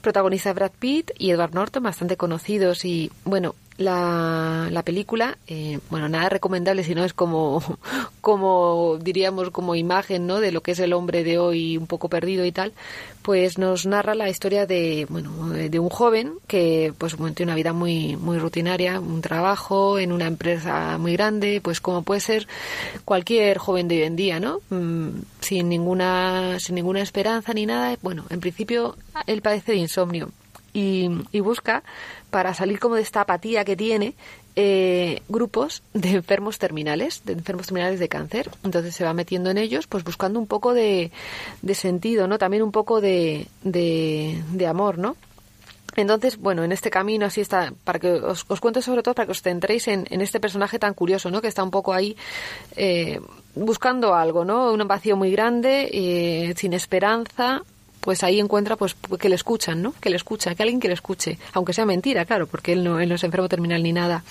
Protagoniza Brad Pitt y Edward Norton, bastante conocidos. Y bueno, la, la película, eh, bueno, nada recomendable, sino es como, como diríamos, como imagen, ¿no? De lo que es el hombre de hoy un poco perdido y tal, pues nos narra la historia de, bueno, de un joven que, pues, tiene una vida muy, muy rutinaria, un trabajo en una empresa muy grande, pues como puede ser cualquier joven de hoy en día, ¿no? Mm, sin ninguna, sin ninguna esperanza ni nada. Bueno, en principio él padece de insomnio y, y busca para salir como de esta apatía que tiene eh, grupos de enfermos terminales, de enfermos terminales de cáncer. Entonces se va metiendo en ellos, pues buscando un poco de, de sentido, ¿no? También un poco de, de, amor, ¿no? Entonces, bueno, en este camino así está, para que os, os cuento sobre todo para que os centréis en, en, este personaje tan curioso, ¿no? Que está un poco ahí eh, buscando algo, ¿no? Un vacío muy grande, eh, sin esperanza, pues ahí encuentra pues que le escuchan, ¿no? Que le escucha, que alguien que le escuche, aunque sea mentira, claro, porque él no, él no es enfermo terminal ni nada.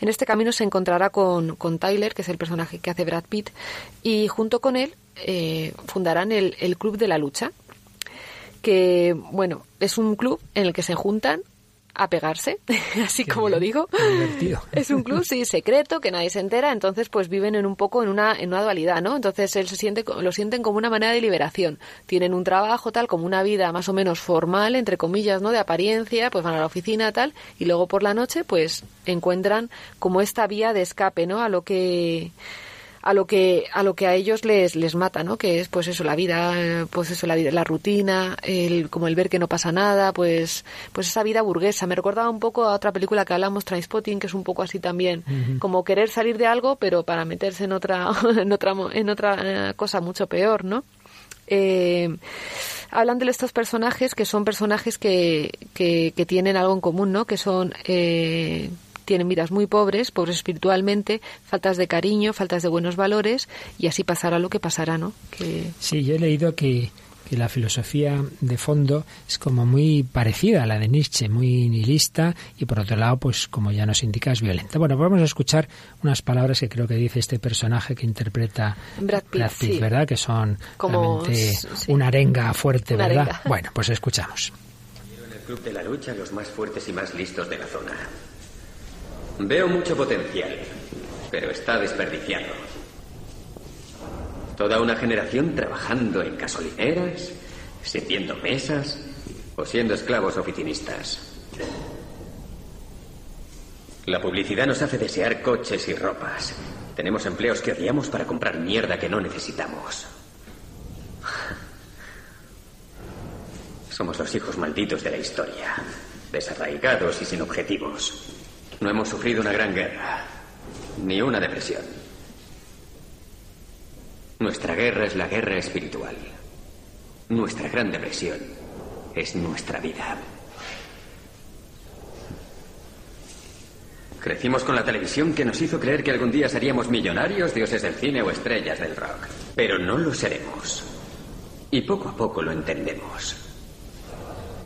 En este camino se encontrará con, con, Tyler, que es el personaje que hace Brad Pitt, y junto con él eh, fundarán el, el Club de la Lucha, que, bueno, es un club en el que se juntan a pegarse, así como lo digo. Es un club, sí, secreto, que nadie se entera, entonces pues viven en un poco en una, en una dualidad, ¿no? Entonces él se siente, lo sienten como una manera de liberación. Tienen un trabajo tal, como una vida más o menos formal, entre comillas, ¿no? De apariencia, pues van a la oficina tal, y luego por la noche pues encuentran como esta vía de escape, ¿no? A lo que a lo que a lo que a ellos les les mata no que es pues eso la vida eh, pues eso la vida la rutina el como el ver que no pasa nada pues pues esa vida burguesa. Me recordaba un poco a otra película que hablamos Transpotting que es un poco así también como querer salir de algo pero para meterse en otra en otra en otra eh, cosa mucho peor no eh, hablan de estos personajes que son personajes que, que, que, tienen algo en común, ¿no? Que son eh, tienen vidas muy pobres, pobres espiritualmente, faltas de cariño, faltas de buenos valores y así pasará lo que pasará, ¿no? Que... Sí, yo he leído que, que la filosofía de fondo es como muy parecida a la de Nietzsche, muy nihilista y por otro lado, pues como ya nos indica, es violenta. Bueno, pues vamos a escuchar unas palabras que creo que dice este personaje que interpreta Brad Pitt, ¿verdad? Que son como una arenga fuerte, ¿verdad? Bueno, pues escuchamos. En el Club de la Lucha los más fuertes y más listos de la zona. Veo mucho potencial, pero está desperdiciado. Toda una generación trabajando en gasolineras, sirviendo mesas o siendo esclavos oficinistas. La publicidad nos hace desear coches y ropas. Tenemos empleos que odiamos para comprar mierda que no necesitamos. Somos los hijos malditos de la historia, desarraigados y sin objetivos. No hemos sufrido una gran guerra, ni una depresión. Nuestra guerra es la guerra espiritual. Nuestra gran depresión es nuestra vida. Crecimos con la televisión que nos hizo creer que algún día seríamos millonarios, dioses del cine o estrellas del rock. Pero no lo seremos. Y poco a poco lo entendemos.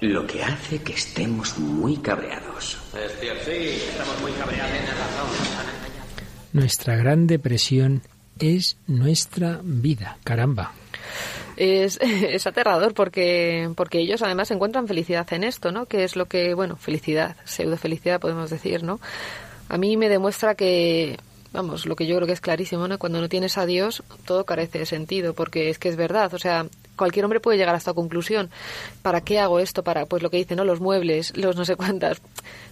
Lo que hace que estemos muy cabreados. sí, estamos muy cabreados. Nuestra gran depresión es nuestra vida, caramba. Es, es, aterrador porque, porque ellos además encuentran felicidad en esto, ¿no? Que es lo que, bueno, felicidad, pseudo felicidad podemos decir, ¿no? A mí me demuestra que, vamos, lo que yo creo que es clarísimo, ¿no? Cuando no tienes a Dios, todo carece de sentido, porque es que es verdad, o sea, cualquier hombre puede llegar a esta conclusión. ¿Para qué hago esto? Para, pues lo que dicen, ¿no? Los muebles, los no sé cuántas.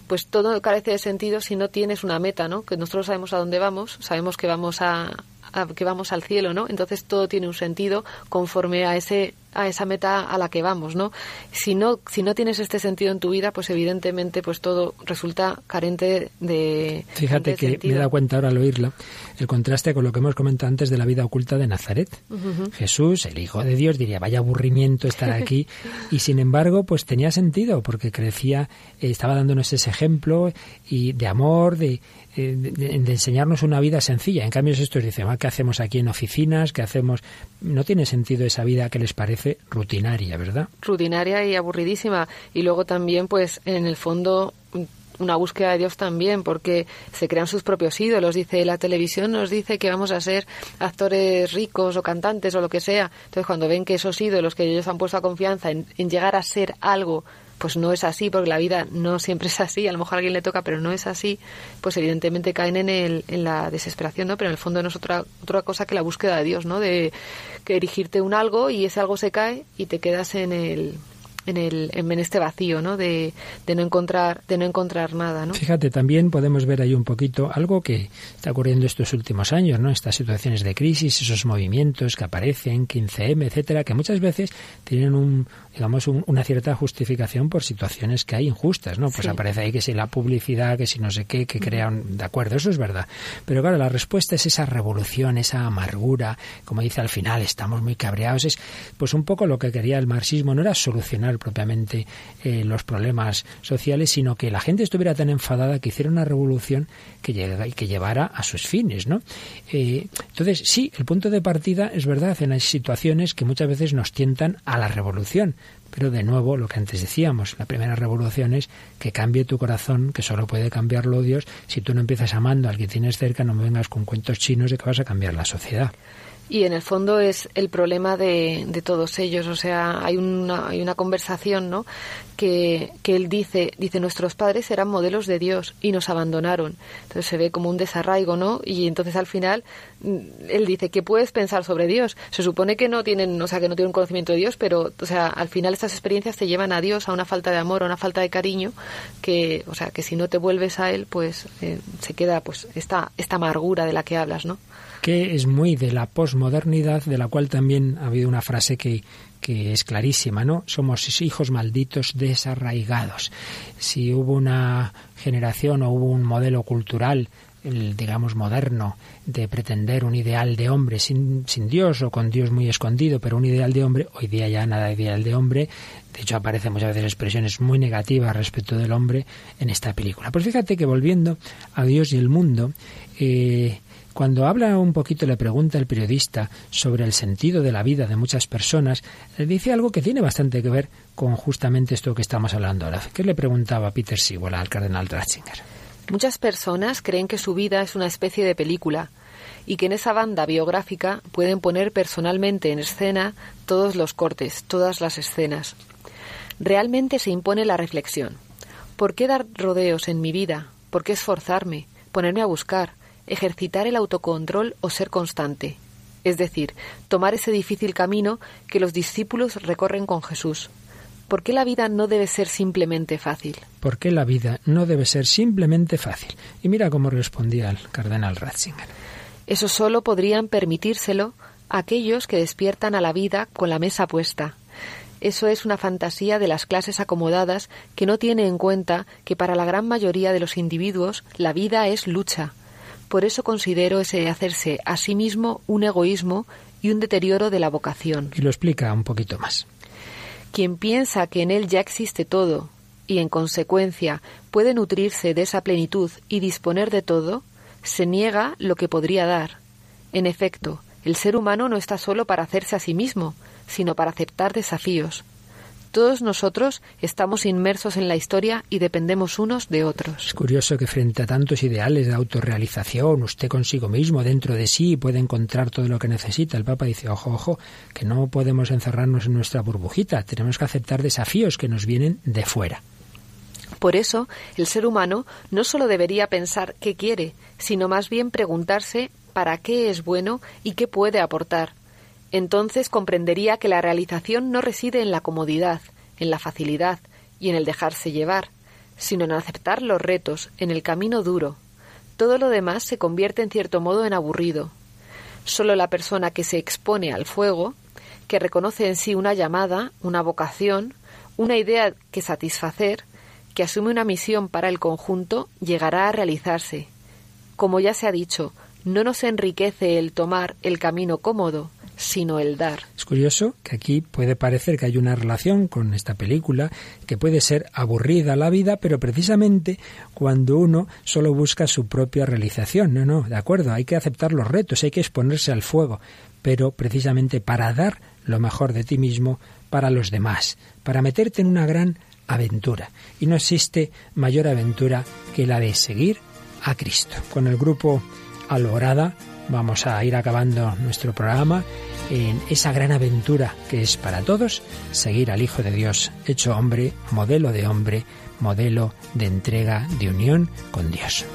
Pues todo carece de sentido si no tienes una meta, ¿no? Que nosotros sabemos a dónde vamos, sabemos que vamos a, que vamos al cielo, ¿no? Entonces todo tiene un sentido conforme a ese a esa meta a la que vamos, ¿no? Si no si no tienes este sentido en tu vida, pues evidentemente pues todo resulta carente de Fíjate que me he dado cuenta ahora al oírlo el contraste con lo que hemos comentado antes de la vida oculta de Nazaret. Jesús, el Hijo de Dios, diría, vaya aburrimiento estar aquí y sin embargo, pues tenía sentido porque crecía, eh, estaba dándonos ese ejemplo y de amor, de eh, de, enseñarnos una vida sencilla. En cambio, estos dicen, ¿qué hacemos aquí en oficinas? ¿Qué hacemos? No tiene sentido esa vida que les parece rutinaria, ¿verdad? Rutinaria y aburridísima. Y luego también, pues, en el fondo una búsqueda de Dios también, porque se crean sus propios ídolos. Dice, la televisión nos dice que vamos a ser actores ricos o cantantes o lo que sea. Entonces, cuando ven que esos ídolos que ellos han puesto a confianza en llegar a ser algo pues no es así, porque la vida no siempre es así, a lo mejor a alguien le toca, pero no es así, pues evidentemente caen en, el, en la desesperación, ¿no? Pero en el fondo no es otra, otra cosa que la búsqueda de Dios, ¿no? De que erigirte un algo y ese algo se cae y te quedas en el, en, el, en este vacío, ¿no? De, de, no encontrar, de no encontrar nada, ¿no? Fíjate, también podemos ver ahí un poquito algo que está ocurriendo estos últimos años, ¿no? Estas situaciones de crisis, esos movimientos que aparecen, 15M, etcétera, que muchas veces tienen un, digamos, una cierta justificación por situaciones que hay injustas, ¿no? Pues aparece ahí que si la publicidad, que si no sé qué, que crean, de acuerdo, eso es verdad. Pero claro, la respuesta es esa revolución, esa amargura, como dice al final, estamos muy cabreados, es pues un poco lo que quería el marxismo, no era solucionar propiamente eh, los problemas sociales, sino que la gente estuviera tan enfadada que hiciera una revolución que, que llevara a sus fines, ¿no? Eh, entonces, sí, el punto de partida es verdad en las situaciones que muchas veces nos tientan a la revolución, pero de nuevo, lo que antes decíamos, la primera revolución es que cambie tu corazón, que solo puede cambiarlo Dios. Si tú no empiezas amando al que tienes cerca, no me vengas con cuentos chinos de que vas a cambiar la sociedad. Y en el fondo es el problema de, de todos ellos. O sea, hay una, hay una conversación, ¿no? Que, que él dice, dice, nuestros padres eran modelos de Dios y nos abandonaron. Entonces se ve como un desarraigo, ¿no? Y entonces al final mm, él dice, ¿qué puedes pensar sobre Dios? Se supone que no tienen, o sea, que no tienen conocimiento de Dios, pero, o sea, al final estas experiencias te llevan a Dios, a una falta de amor, a una falta de cariño, que, o sea, que si no te vuelves a Él, pues eh, se queda, pues, esta, esta amargura de la que hablas, ¿no? Que es muy de la posmodernidad, de la cual también ha habido una frase que, que es clarísima, ¿no? Somos hijos malditos desarraigados. Si hubo una generación o hubo un modelo cultural el, digamos, moderno de pretender un ideal de hombre sin, sin Dios o con Dios muy escondido, pero un ideal de hombre, hoy día ya nada de ideal de hombre. De hecho, aparecen muchas veces expresiones muy negativas respecto del hombre en esta película. Pues fíjate que volviendo a Dios y el mundo, eh, cuando habla un poquito, le pregunta el periodista sobre el sentido de la vida de muchas personas, le dice algo que tiene bastante que ver con justamente esto que estamos hablando ahora. ¿Qué le preguntaba Peter Sewell al cardenal Ratzinger? Muchas personas creen que su vida es una especie de película y que en esa banda biográfica pueden poner personalmente en escena todos los cortes, todas las escenas. Realmente se impone la reflexión. ¿Por qué dar rodeos en mi vida? ¿Por qué esforzarme? ¿Ponerme a buscar? Ejercitar el autocontrol o ser constante, es decir, tomar ese difícil camino que los discípulos recorren con Jesús. ¿Por qué la vida no debe ser simplemente fácil? ¿Por qué la vida no debe ser simplemente fácil? Y mira cómo respondía el cardenal Ratzinger. Eso solo podrían permitírselo aquellos que despiertan a la vida con la mesa puesta. Eso es una fantasía de las clases acomodadas que no tiene en cuenta que para la gran mayoría de los individuos la vida es lucha, por eso considero ese hacerse a sí mismo un egoísmo y un deterioro de la vocación. Y lo explica un poquito más. Quien piensa que en él ya existe todo y en consecuencia puede nutrirse de esa plenitud y disponer de todo, se niega lo que podría dar. En efecto, el ser humano no está solo para hacerse a sí mismo, sino para aceptar desafíos, todos nosotros estamos inmersos en la historia y dependemos unos de otros. Es curioso que frente a tantos ideales de autorrealización, usted consigo mismo, dentro de sí, puede encontrar todo lo que necesita. El Papa dice, ojo, ojo, que no podemos encerrarnos en nuestra burbujita, tenemos que aceptar desafíos que nos vienen de fuera. Por eso, el ser humano no solo debería pensar qué quiere, sino más bien preguntarse para qué es bueno y qué puede aportar entonces comprendería que la realización no reside en la comodidad, en la facilidad y en el dejarse llevar, sino en aceptar los retos, en el camino duro. Todo lo demás se convierte en cierto modo en aburrido. Solo la persona que se expone al fuego, que reconoce en sí una llamada, una vocación, una idea que satisfacer, que asume una misión para el conjunto, llegará a realizarse. Como ya se ha dicho, no nos enriquece el tomar el camino cómodo, sino el dar. Es curioso que aquí puede parecer que hay una relación con esta película, que puede ser aburrida la vida, pero precisamente cuando uno solo busca su propia realización. No, no, de acuerdo, hay que aceptar los retos, hay que exponerse al fuego, pero precisamente para dar lo mejor de ti mismo para los demás, para meterte en una gran aventura. Y no existe mayor aventura que la de seguir a Cristo. Con el grupo Alborada vamos a ir acabando nuestro programa en esa gran aventura que es para todos seguir al Hijo de Dios hecho hombre, modelo de hombre, modelo de entrega, de unión con Dios.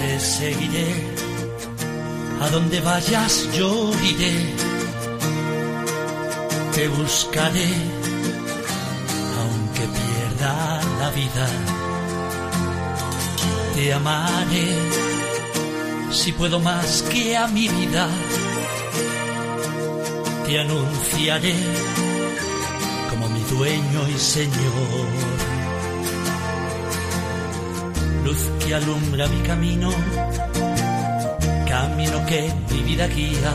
Te seguiré, a donde vayas yo iré, te buscaré, aunque pierda la vida te amaré si puedo más que a mi vida. Te anunciaré como mi dueño y señor. Luz que alumbra mi camino, camino que mi vida guía.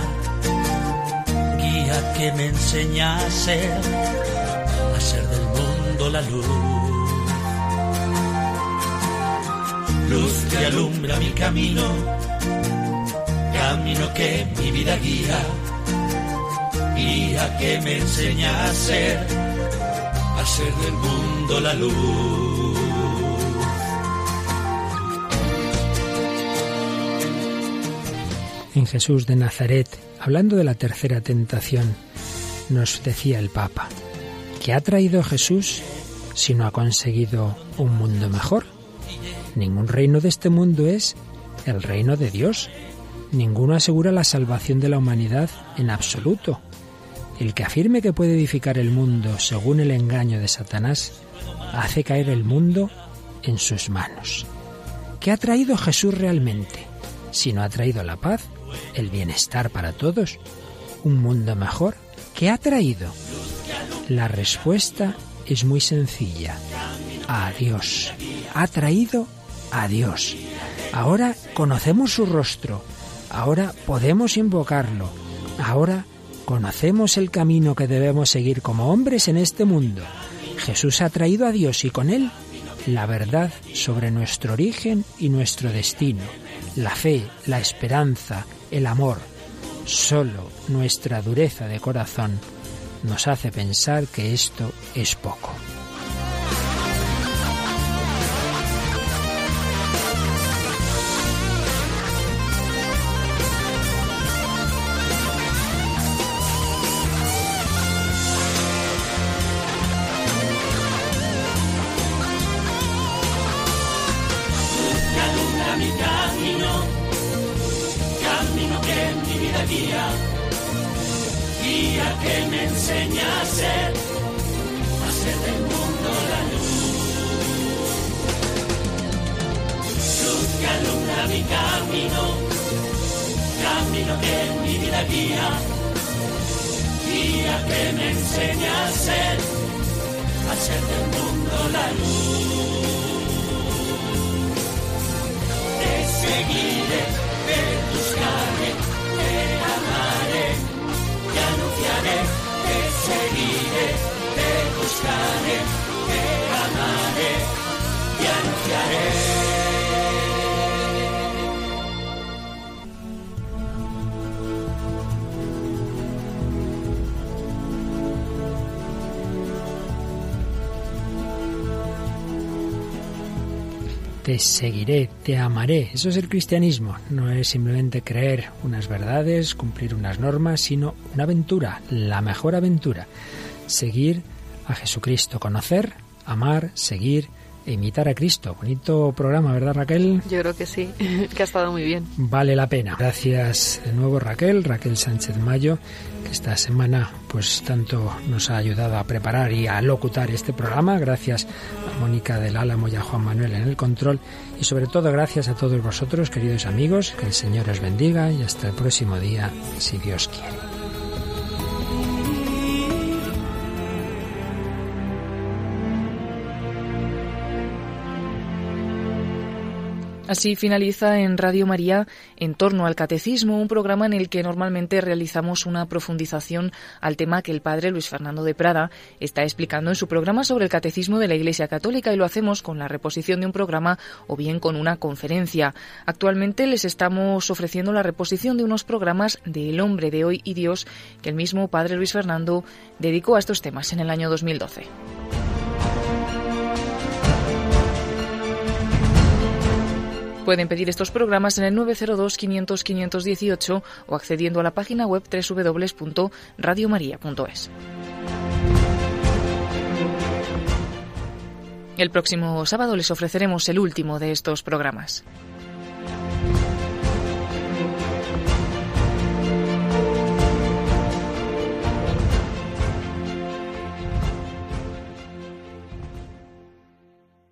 guía que me enseña a ser, a ser del mundo la luz. Luz que alumbra mi camino, camino que mi vida guía, guía que me enseña a ser, a ser del mundo la luz. En Jesús de Nazaret, hablando de la tercera tentación, nos decía el Papa, ¿qué ha traído Jesús si no ha conseguido un mundo mejor? Ningún reino de este mundo es el reino de Dios. Ninguno asegura la salvación de la humanidad en absoluto. El que afirme que puede edificar el mundo según el engaño de Satanás, hace caer el mundo en sus manos. ¿Qué ha traído Jesús realmente? Si no ha traído la paz, el bienestar para todos, un mundo mejor. ¿Qué ha traído? La respuesta es muy sencilla. A Dios. Ha traído a Dios. Ahora conocemos su rostro. Ahora podemos invocarlo. Ahora conocemos el camino que debemos seguir como hombres en este mundo. Jesús ha traído a Dios y con él la verdad sobre nuestro origen y nuestro destino, la fe, la esperanza, el amor. Solo nuestra dureza de corazón nos hace pensar que esto es poco. Te seguiré, te amaré. Eso es el cristianismo. No es simplemente creer unas verdades, cumplir unas normas, sino una aventura, la mejor aventura. Seguir a Jesucristo, conocer, amar, seguir imitar a Cristo. Bonito programa, ¿verdad Raquel? Yo creo que sí, que ha estado muy bien. Vale la pena. Gracias de nuevo Raquel, Raquel Sánchez Mayo, que esta semana pues tanto nos ha ayudado a preparar y a locutar este programa. Gracias a Mónica del Álamo y a Juan Manuel en el control. Y sobre todo gracias a todos vosotros, queridos amigos. Que el Señor os bendiga y hasta el próximo día, si Dios quiere. Así finaliza en Radio María en torno al catecismo, un programa en el que normalmente realizamos una profundización al tema que el padre Luis Fernando de Prada está explicando en su programa sobre el catecismo de la Iglesia Católica y lo hacemos con la reposición de un programa o bien con una conferencia. Actualmente les estamos ofreciendo la reposición de unos programas de El hombre de hoy y Dios que el mismo padre Luis Fernando dedicó a estos temas en el año 2012. Pueden pedir estos programas en el 902-500-518 o accediendo a la página web www.radiomaria.es. El próximo sábado les ofreceremos el último de estos programas.